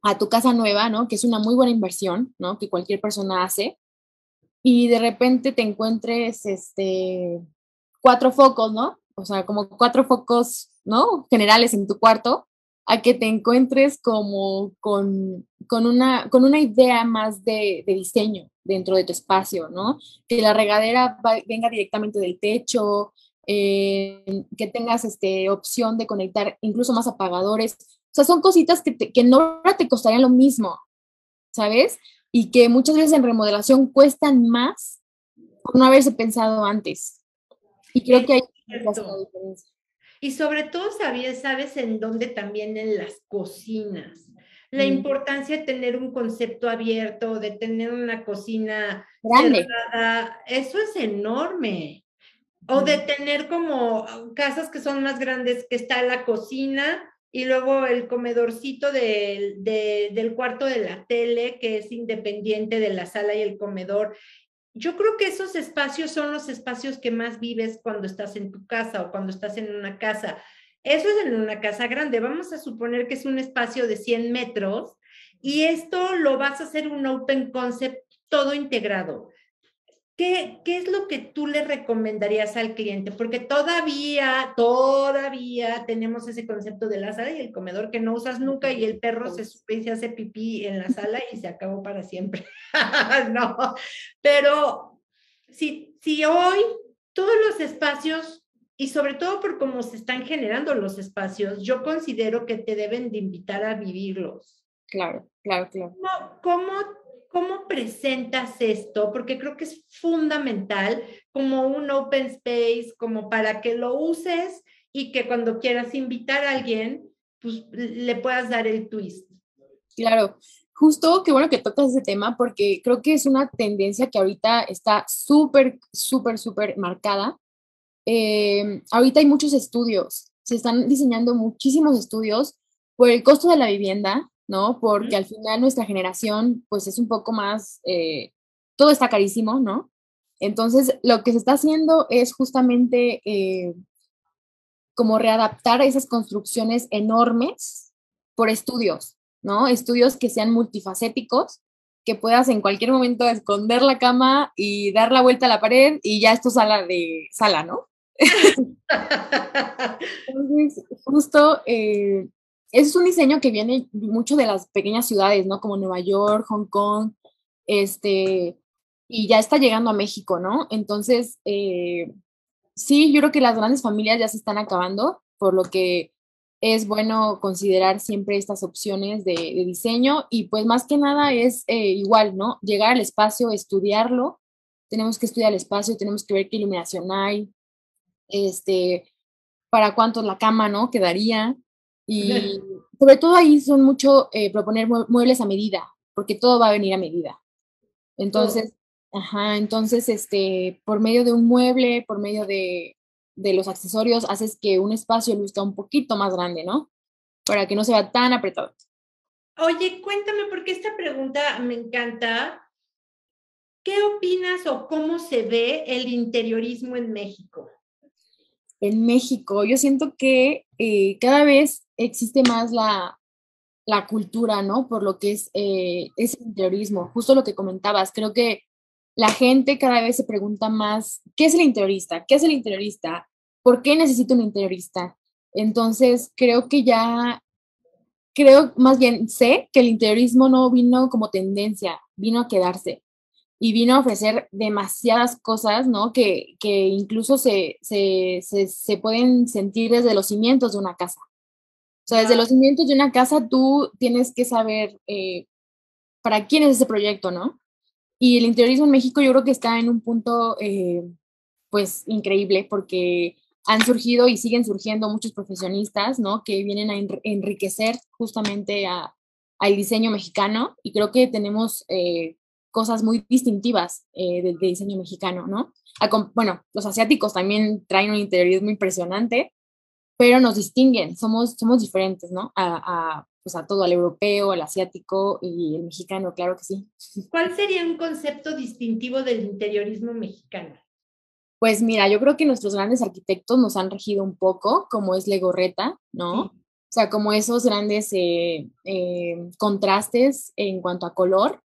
a tu casa nueva, ¿no? Que es una muy buena inversión, ¿no? Que cualquier persona hace y de repente te encuentres este, cuatro focos, ¿no? O sea, como cuatro focos, ¿no? Generales en tu cuarto, a que te encuentres como con, con, una, con una idea más de, diseño dentro de tu espacio, ¿no? Que la regadera venga directamente del techo, eh, que tengas este, opción de conectar incluso más apagadores. O sea, son cositas que, te, que no te costarían lo mismo, ¿sabes? Y que muchas veces en remodelación cuestan más por no haberse pensado antes. Y creo que hay diferencia. Y sobre todo, sabes, sabes en dónde también en las cocinas. La mm. importancia de tener un concepto abierto, de tener una cocina grande. eso es enorme. O de tener como casas que son más grandes, que está la cocina, y luego el comedorcito del, del cuarto de la tele, que es independiente de la sala y el comedor. Yo creo que esos espacios son los espacios que más vives cuando estás en tu casa o cuando estás en una casa. Eso es en una casa grande. Vamos a suponer que es un espacio de 100 metros y esto lo vas a hacer un open concept todo integrado. ¿Qué, ¿qué, es lo que tú le recomendarías al cliente? Porque todavía, todavía tenemos ese concepto de la sala y el comedor que no usas nunca y el perro se se hace pipí en la sala y se acabó para siempre. [LAUGHS] no, pero si, si hoy todos los espacios y sobre todo por cómo se están generando los espacios, yo considero que te deben de invitar a vivirlos. Claro, claro, claro. ¿Cómo, cómo ¿Cómo presentas esto? Porque creo que es fundamental como un open space, como para que lo uses y que cuando quieras invitar a alguien, pues le puedas dar el twist. Claro, justo qué bueno que tocas ese tema porque creo que es una tendencia que ahorita está súper, súper, súper marcada. Eh, ahorita hay muchos estudios, se están diseñando muchísimos estudios por el costo de la vivienda, ¿no? Porque al final nuestra generación, pues es un poco más, eh, todo está carísimo, ¿no? Entonces, lo que se está haciendo es justamente eh, como readaptar esas construcciones enormes por estudios, ¿no? Estudios que sean multifacéticos, que puedas en cualquier momento esconder la cama y dar la vuelta a la pared y ya es tu sala de sala, ¿no? [LAUGHS] Entonces, justo eh, es un diseño que viene mucho de las pequeñas ciudades, ¿no? Como Nueva York, Hong Kong, este, y ya está llegando a México, ¿no? Entonces, eh, sí, yo creo que las grandes familias ya se están acabando, por lo que es bueno considerar siempre estas opciones de, diseño y pues más que nada es eh, igual, ¿no? Llegar al espacio, estudiarlo, tenemos que estudiar el espacio, tenemos que ver qué iluminación hay, este, para cuánto la cama, ¿no? Quedaría, y [LAUGHS] sobre todo ahí son mucho eh, proponer muebles a medida, porque todo va a venir a medida. Entonces, ajá, entonces, este, por medio de un mueble, por medio de, de los accesorios, haces que un espacio luzca un poquito más grande, ¿no? Para que no sea tan apretado. Oye, cuéntame, porque esta pregunta me encanta. ¿qué opinas o cómo se ve el interiorismo en México? En México, yo siento que eh, cada vez existe más la, la, cultura, ¿no? Por lo que es eh, ese interiorismo, justo lo que comentabas, creo que la gente cada vez se pregunta más, ¿qué es el interiorista? ¿Qué es el interiorista? ¿Por qué necesito un interiorista? Entonces, creo que ya, creo más bien, sé que el interiorismo no vino como tendencia, vino a quedarse y vino a ofrecer demasiadas cosas, ¿no? Que, que incluso se, se, se, pueden sentir desde los cimientos de una casa. O sea, desde los cimientos de una casa tú tienes que saber eh, para quién es ese proyecto, ¿no? Y el interiorismo en México yo creo que está en un punto, eh, pues, increíble porque han surgido y siguen surgiendo muchos profesionistas, ¿no? Que vienen a enriquecer justamente a, al diseño mexicano y creo que tenemos eh, cosas muy distintivas eh, del diseño mexicano, ¿no? bueno, los asiáticos también traen un interiorismo impresionante, pero nos distinguen, somos, somos diferentes, ¿no? A, a, pues a todo, al europeo, al asiático y el mexicano, claro que sí. [LAUGHS] ¿Cuál sería un concepto distintivo del interiorismo mexicano? Pues mira, yo creo que nuestros grandes arquitectos nos han regido un poco, como es Legorreta, ¿no? O sea, como esos grandes eh, eh, contrastes en cuanto a color,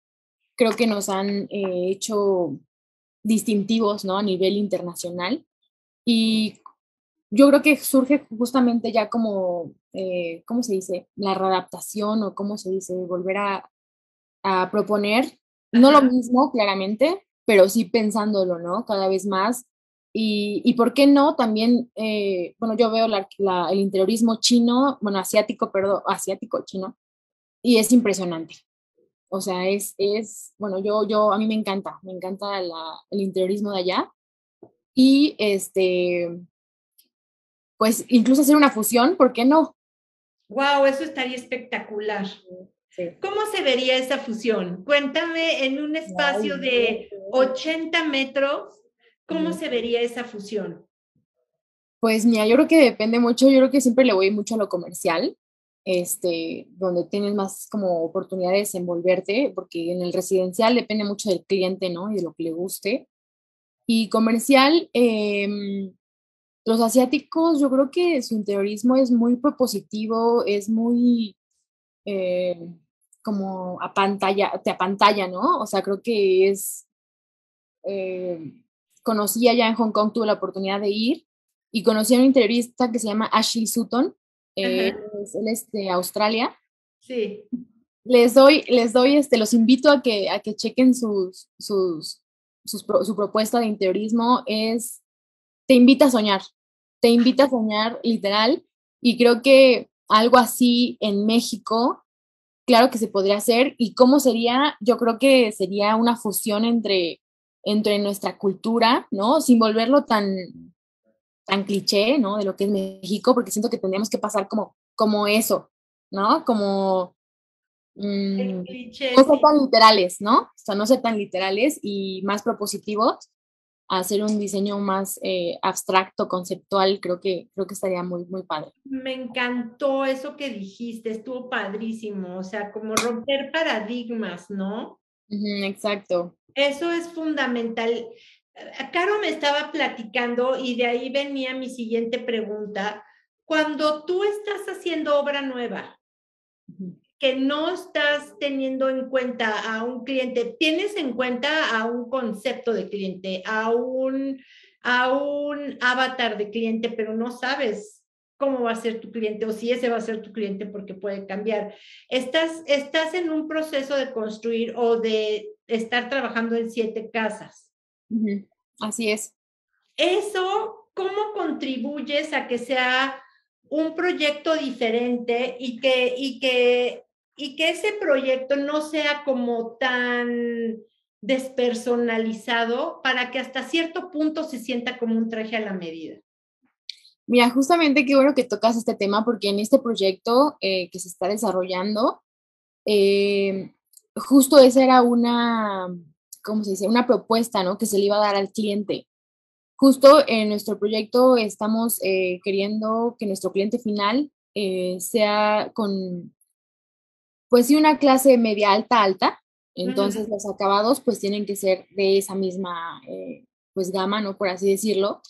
creo que nos han eh, hecho distintivos, ¿no? A nivel internacional. Y yo creo que surge justamente ya como, ¿cómo se dice? La readaptación o cómo se dice, volver a, a proponer, no lo mismo, claramente, pero sí pensándolo, ¿no? Cada vez más y, y, por qué no, también, eh, bueno, yo veo la, el interiorismo chino, bueno, asiático, perdón, asiático chino, y es impresionante. O sea, es, es bueno, yo, yo, a mí me encanta, me encanta la, el interiorismo de allá. Y este, pues incluso hacer una fusión, ¿por qué no? Wow, eso estaría espectacular. ¿Cómo se vería esa fusión? Cuéntame en un espacio de 80 metros ¿Cómo se vería esa fusión? Pues mira, yo creo que depende mucho, yo creo que siempre le voy mucho a lo comercial, este, donde tienes más como oportunidad de desenvolverte, porque en el residencial depende mucho del cliente, ¿no? Y de lo que le guste. Y comercial, em, los asiáticos, yo creo que su interiorismo es muy propositivo, es muy eh, como a pantalla, te apantalla, ¿no? O sea, creo que es eh, conocí allá en Hong Kong, tuve la oportunidad de ir y conocí a un interiorista que se llama Ashley Sutton, eh, él es de Australia. Sí. Les doy, les doy, este, los invito a que, a que chequen sus, sus, su propuesta de interiorismo, es, te invita a soñar, te invita a soñar literal, y creo que algo así en México, claro que se podría hacer, y cómo sería, yo creo que sería una fusión entre entre nuestra cultura, ¿no? Sin volverlo tan, tan cliché, ¿no? De lo que es México, porque siento que tendríamos que pasar como, como eso, ¿no? Como... Mm, no ser tan literales, ¿no? O sea, no ser tan literales y más propositivos, hacer un diseño más eh, abstracto, conceptual, creo que, creo que estaría muy, muy padre. Me encantó eso que dijiste, estuvo padrísimo, o sea, como romper paradigmas, ¿no? exacto. Eso es fundamental. Caro me estaba platicando y de ahí venía mi siguiente pregunta. Cuando tú estás haciendo obra nueva, que no estás teniendo en cuenta a un cliente, tienes en cuenta a un concepto de cliente, a un, a un avatar de cliente, pero no sabes cómo va a ser tu cliente o si ese va a ser tu cliente porque puede cambiar. Estás, estás en un proceso de construir o de estar trabajando en siete casas. Así es. Eso, ¿cómo contribuyes a que sea un proyecto diferente y que, y que, y que ese proyecto no sea como tan despersonalizado para que hasta cierto punto se sienta como un traje a la medida? Mira, justamente qué bueno que tocas este tema porque en este proyecto eh, que se está desarrollando, eh, justo esa era una, ¿cómo se dice? Una propuesta, ¿no? Que se le iba a dar al cliente. Justo en nuestro proyecto estamos eh, queriendo que nuestro cliente final sea con, pues sí, una clase media alta, alta, Entonces los acabados pues tienen que ser de esa misma eh, pues gama, ¿no? Por así decirlo.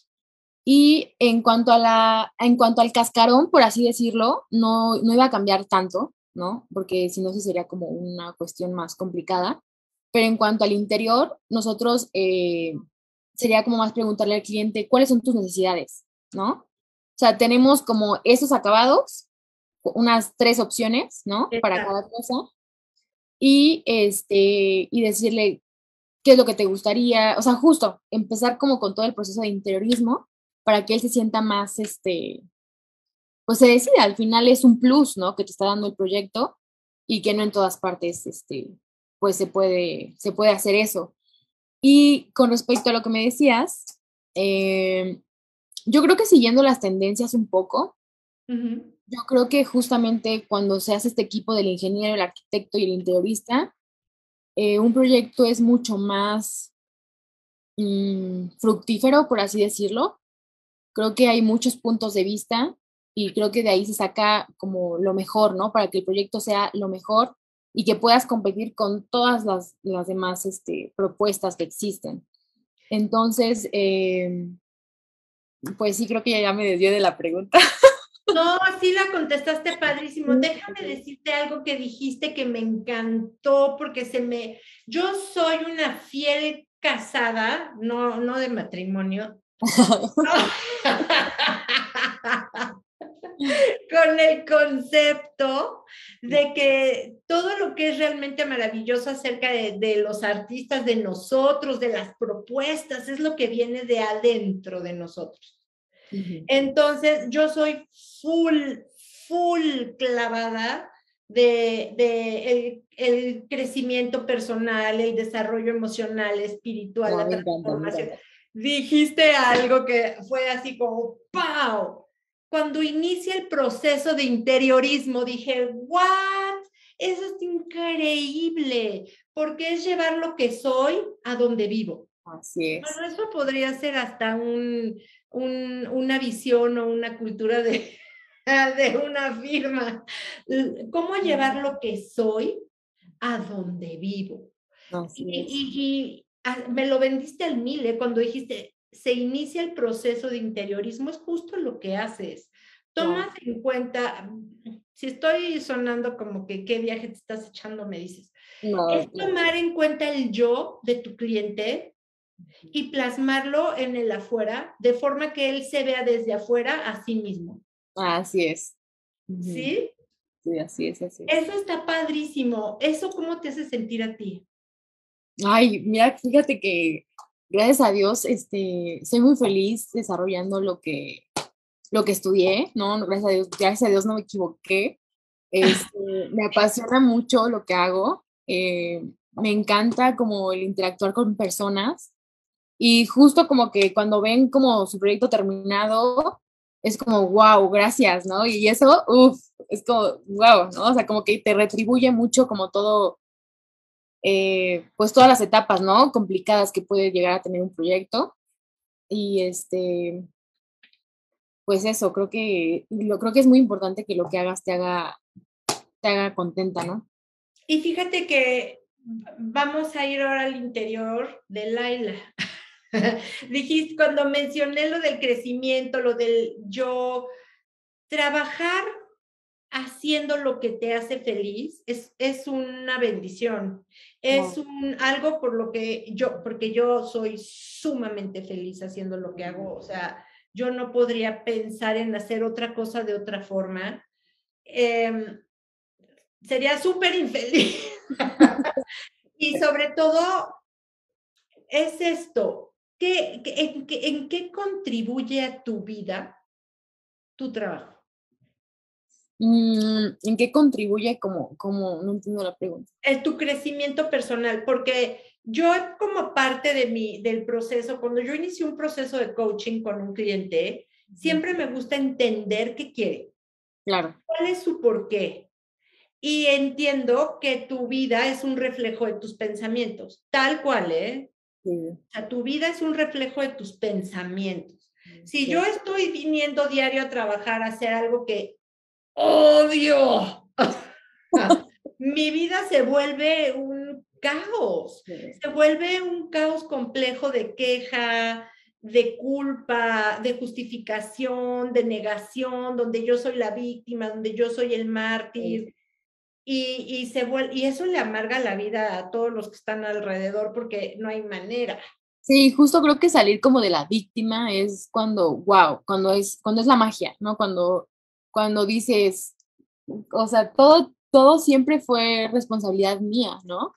Y en cuanto, a la, en cuanto al cascarón, por así decirlo, no, no iba a cambiar tanto, ¿no? Porque si no, sí sería como una cuestión más complicada. Pero en cuanto al interior, nosotros eh, sería como más preguntarle al cliente cuáles son tus necesidades, ¿no? O sea, tenemos como esos acabados, unas tres opciones, ¿no? Para cada cosa. Y, este, y decirle qué es lo que te gustaría, o sea, justo empezar como con todo el proceso de interiorismo para que él se sienta más, este, pues se decida, al final es un plus, ¿no? Que te está dando el proyecto y que no en todas partes, este, pues se puede, se puede hacer eso. Y con respecto a lo que me decías, eh, yo creo que siguiendo las tendencias un poco, yo creo que justamente cuando se hace este equipo del ingeniero, el arquitecto y el interiorista, eh, un proyecto es mucho más mm, fructífero, por así decirlo, creo que hay muchos puntos de vista y creo que de ahí se saca como lo mejor, ¿no? Para que el proyecto sea lo mejor y que puedas competir con todas las, las demás este, propuestas que existen. Entonces, eh, pues sí, creo que ya me desvié de la pregunta. [LAUGHS] No, sí la contestaste padrísimo. Déjame decirte algo que dijiste que me encantó porque se me, yo soy una fiel casada, no, no de matrimonio, [LAUGHS] [LAUGHS] con el concepto de que todo lo que es realmente maravilloso acerca de, los artistas, de nosotros, de las propuestas, es lo que viene de adentro de nosotros. Entonces, yo soy full, full clavada de, el, crecimiento personal, el desarrollo emocional, espiritual, la transformación dijiste algo que fue así como ¡pau! Cuando inicia el proceso de interiorismo, dije, ¿what? Eso es increíble, porque es llevar lo que soy a donde vivo. Así es. Bueno, eso podría ser hasta un, un, una visión o una cultura de, [LAUGHS] de una firma. ¿Cómo llevar lo que soy a donde vivo? Así y, y, Ah, me lo vendiste al mil, ¿eh? cuando dijiste, se inicia el proceso de interiorismo, es justo lo que haces. Tomas en cuenta, si estoy sonando como que qué viaje te estás echando, me dices. es tomar en cuenta el yo de tu cliente y plasmarlo en el afuera, de forma que él se vea desde afuera a sí mismo. Así es. ¿Sí? Sí, así es, así Eso está padrísimo. ¿Eso cómo te hace sentir a ti? Ay, mira, fíjate que gracias a Dios, este, soy muy feliz desarrollando lo que, lo que estudié, ¿no? Gracias a Dios, gracias a Dios no me equivoqué. [LAUGHS] Este, me apasiona mucho lo que hago. Eh, me encanta como el interactuar con personas y justo como que cuando ven como su proyecto terminado, es como, wow, gracias, ¿no? Y eso, uff, es como, wow, ¿no? O sea, como que te retribuye mucho como todo, eh, pues todas las etapas, ¿no? Complicadas que puede llegar a tener un proyecto. Y este, pues eso, creo que, lo, creo que es muy importante que lo que hagas te haga, te haga contenta, ¿no? Y fíjate que vamos a ir ahora al interior de Laila. [LAUGHS] Dijiste, cuando mencioné lo del crecimiento, lo del yo, trabajar haciendo lo que te hace feliz es, es una bendición. Es un, algo por lo que yo, porque yo soy sumamente feliz haciendo lo que hago. O sea, yo no podría pensar en hacer otra cosa de otra forma. Em, sería súper infeliz. [LAUGHS] y sobre todo, es esto. ¿Qué, en, ¿En qué contribuye a tu vida tu trabajo? Mm, ¿En qué contribuye como, como, no entiendo la pregunta? En tu crecimiento personal, porque yo como parte de mi, del proceso, cuando yo inicio un proceso de coaching con un cliente, siempre me gusta entender qué quiere. Claro. ¿Cuál es su porqué? Y entiendo que tu vida es un reflejo de tus pensamientos, tal cual, ¿eh? O sea, tu vida es un reflejo de tus pensamientos. Si yo estoy viniendo diario a trabajar, a hacer algo que odio. [LAUGHS] Mi vida se vuelve un caos. Se vuelve un caos complejo de queja, de culpa, de justificación, de negación, donde yo soy la víctima, donde yo soy el mártir. Y, y, se vuelve, y eso le amarga la vida a todos los que están alrededor porque no hay manera. Sí, justo creo que salir como de la víctima es cuando, wow, cuando es, cuando es la magia, ¿no? Cuando, cuando dices, o sea, todo, todo siempre fue responsabilidad mía, ¿no?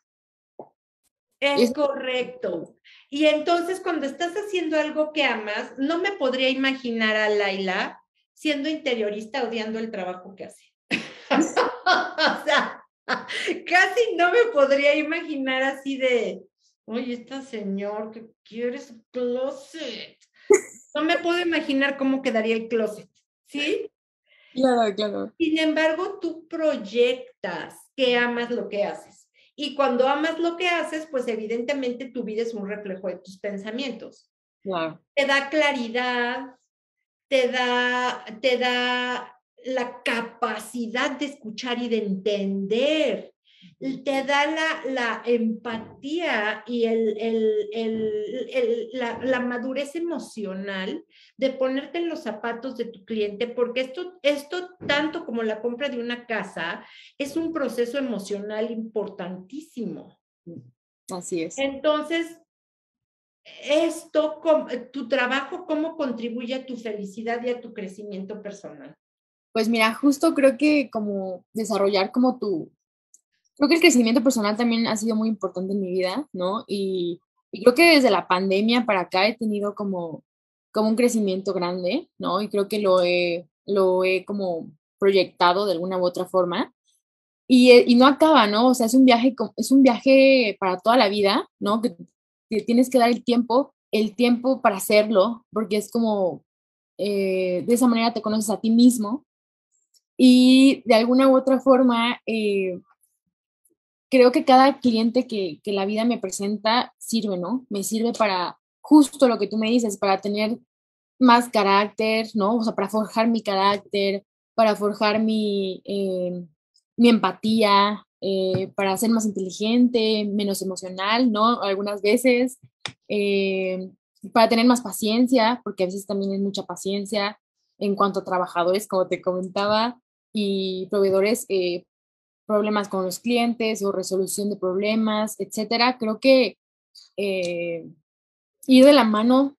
Es, correcto. Y entonces cuando estás haciendo algo que amas, no me podría imaginar a Laila siendo interiorista odiando el trabajo que hace. [LAUGHS] o sea, casi no me podría imaginar así de, oye, esta señor que quiere su closet. No me puedo imaginar cómo quedaría el closet, ¿sí? Claro, claro. Sin embargo, tú proyectas que amas lo que haces. Y cuando amas lo que haces, pues evidentemente tu vida es un reflejo de tus pensamientos. Claro. Te da claridad, te da, te da la capacidad de escuchar y de entender te da la, empatía y la, madurez emocional de ponerte en los zapatos de tu cliente, porque esto, esto, tanto como la compra de una casa, es un proceso emocional importantísimo. Así es. Entonces, esto, tu trabajo, ¿cómo contribuye a tu felicidad y a tu crecimiento personal? Pues mira, justo creo que como desarrollar como tu, creo que el crecimiento personal también ha sido muy importante en mi vida, ¿no? Y, creo que desde la pandemia para acá he tenido como, como un crecimiento grande, ¿no? Y creo que lo he, lo he como proyectado de alguna u otra forma. Y, y no acaba, ¿no? O sea, es un viaje, es un viaje para toda la vida, ¿no? Que, tienes que dar el tiempo, el tiempo para hacerlo, porque es como, eh, de esa manera te conoces a ti mismo. Y de alguna u otra forma, eh, creo que cada cliente que, la vida me presenta sirve, ¿no? Me sirve para justo lo que tú me dices, para tener más carácter, ¿no? O sea, para forjar mi carácter, para forjar mi, eh, mi empatía, eh, para ser más inteligente, menos emocional, ¿no? Algunas veces, eh, para tener más paciencia, porque a veces también hay mucha paciencia en cuanto a trabajadores, como te comentaba, y proveedores, problemas con los clientes o resolución de problemas, etcétera. Creo que eh, ir de la mano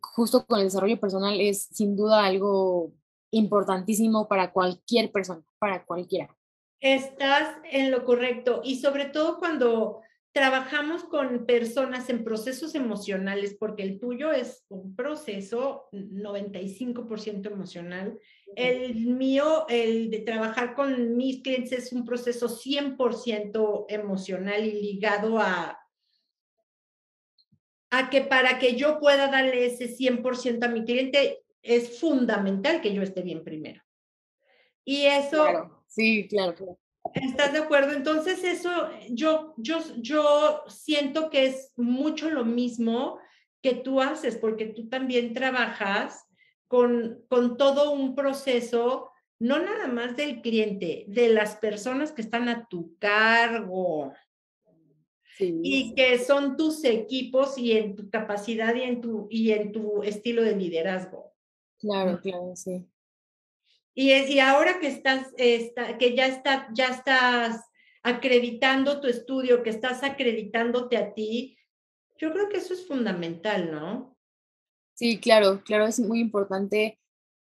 justo con el desarrollo personal es sin duda algo importantísimo para cualquier persona, para cualquiera. Estás en lo correcto y sobre todo cuando trabajamos con personas en procesos emocionales, porque el tuyo es un proceso 95% emocional. El mío, el de trabajar con mis clientes es un proceso 100% emocional y ligado a, a que para que yo pueda darle ese 100% a mi cliente, es fundamental que yo esté bien primero. Y eso... Claro, sí, claro, claro. ¿Estás de acuerdo? Entonces eso, yo, yo, yo siento que es mucho lo mismo que tú haces, porque tú también trabajas con, con todo un proceso, no nada más del cliente, de las personas que están a tu cargo. Y que son tus equipos y en tu capacidad y en tu, y en tu estilo de liderazgo. Claro, claro, sí. Y, y ahora que estás, que ya, está, ya estás acreditando tu estudio, que estás acreditándote a ti, yo creo que eso es fundamental, ¿no? Sí, claro, claro, es muy importante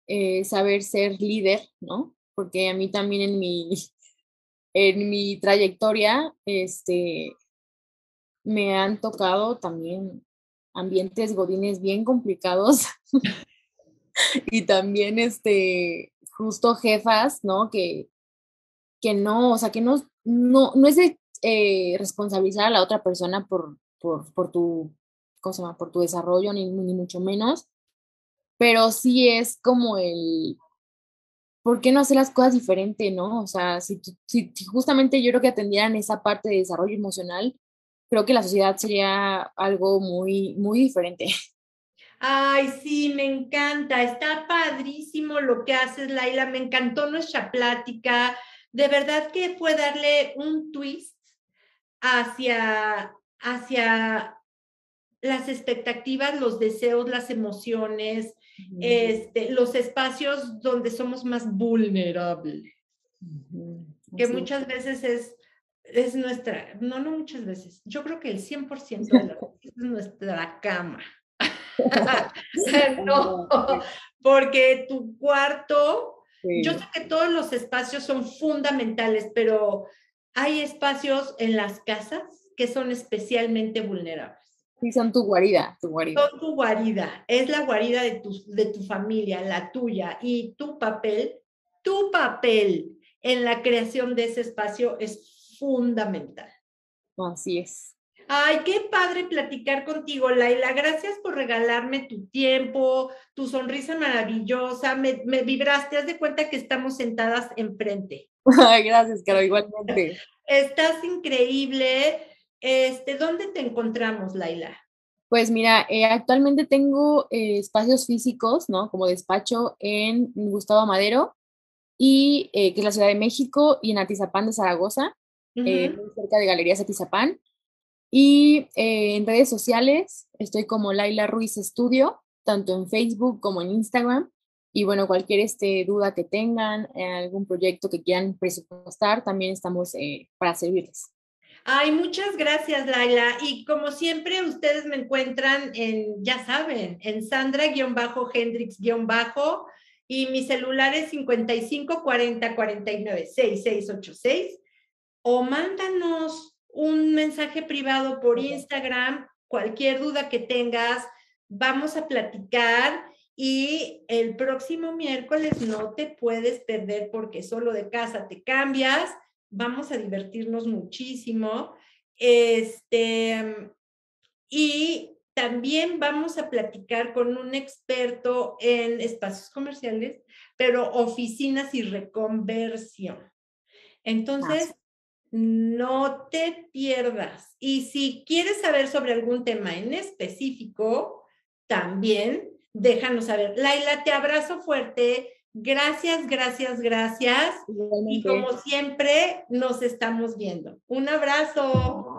eh, saber ser líder, ¿no? Porque a mí también en mi, [LAUGHS] en mi trayectoria, este, me han tocado también ambientes godines bien complicados [LAUGHS] y también este justo jefas, ¿no? Que, que no, o sea, que no, no, no es de eh, responsabilizar a la otra persona por, por, por tu, ¿cómo Por tu desarrollo, ni, ni mucho menos, pero sí es como el, ¿por qué no hacer las cosas diferente, no? O sea, si, si, justamente yo creo que atendieran esa parte de desarrollo emocional, creo que la sociedad sería algo muy, muy diferente. Ay, sí, me encanta. Está padrísimo lo que haces, Laila. Me encantó nuestra plática. De verdad que fue darle un twist hacia, hacia las expectativas, los deseos, las emociones, este, los espacios donde somos más vulnerables, que muchas veces es, es nuestra, no, no muchas veces, yo creo que el 100% de la [LAUGHS] es nuestra cama. [LAUGHS] [LAUGHS] no, porque tu cuarto, yo sé que todos los espacios son fundamentales, pero hay espacios en las casas que son especialmente vulnerables. Sí, son tu guarida, tu guarida. Son tu guarida, es la guarida de tu, de tu familia, la tuya, y tu papel, tu papel en la creación de ese espacio es fundamental. Así es. Ay, qué padre platicar contigo, Laila. Gracias por regalarme tu tiempo, tu sonrisa maravillosa. Me, me vibraste, haz de cuenta que estamos sentadas enfrente. [LAUGHS] Ay, gracias, Caro, igualmente. [LAUGHS] Estás increíble. Este, ¿Dónde te encontramos, Laila? Pues mira, eh, actualmente tengo eh, espacios físicos, ¿no? Como despacho en Gustavo Madero, y eh, que es la Ciudad de México, y en Atizapán de Zaragoza, cerca de Galerías Atizapán. Y en redes sociales estoy como Laila Ruiz Estudio, tanto en Facebook como en Instagram. Y bueno, cualquier este, duda que tengan, algún proyecto que quieran presupuestar, también estamos para servirles. Ay, muchas gracias, Laila. Y como siempre, ustedes me encuentran en, ya saben, en Sandra-Hendrix- y mi celular es 55 40 49 6686 o mándanos un mensaje privado por Instagram, cualquier duda que tengas, vamos a platicar y el próximo miércoles no te puedes perder porque solo de casa te cambias vamos a divertirnos muchísimo. Este, y también vamos a platicar con un experto en espacios comerciales, pero oficinas y reconversión. Entonces, no te pierdas. Y si quieres saber sobre algún tema en específico, también déjanos saber. Laila, te abrazo fuerte. Gracias, gracias, gracias. Y como siempre, nos estamos viendo. Un abrazo.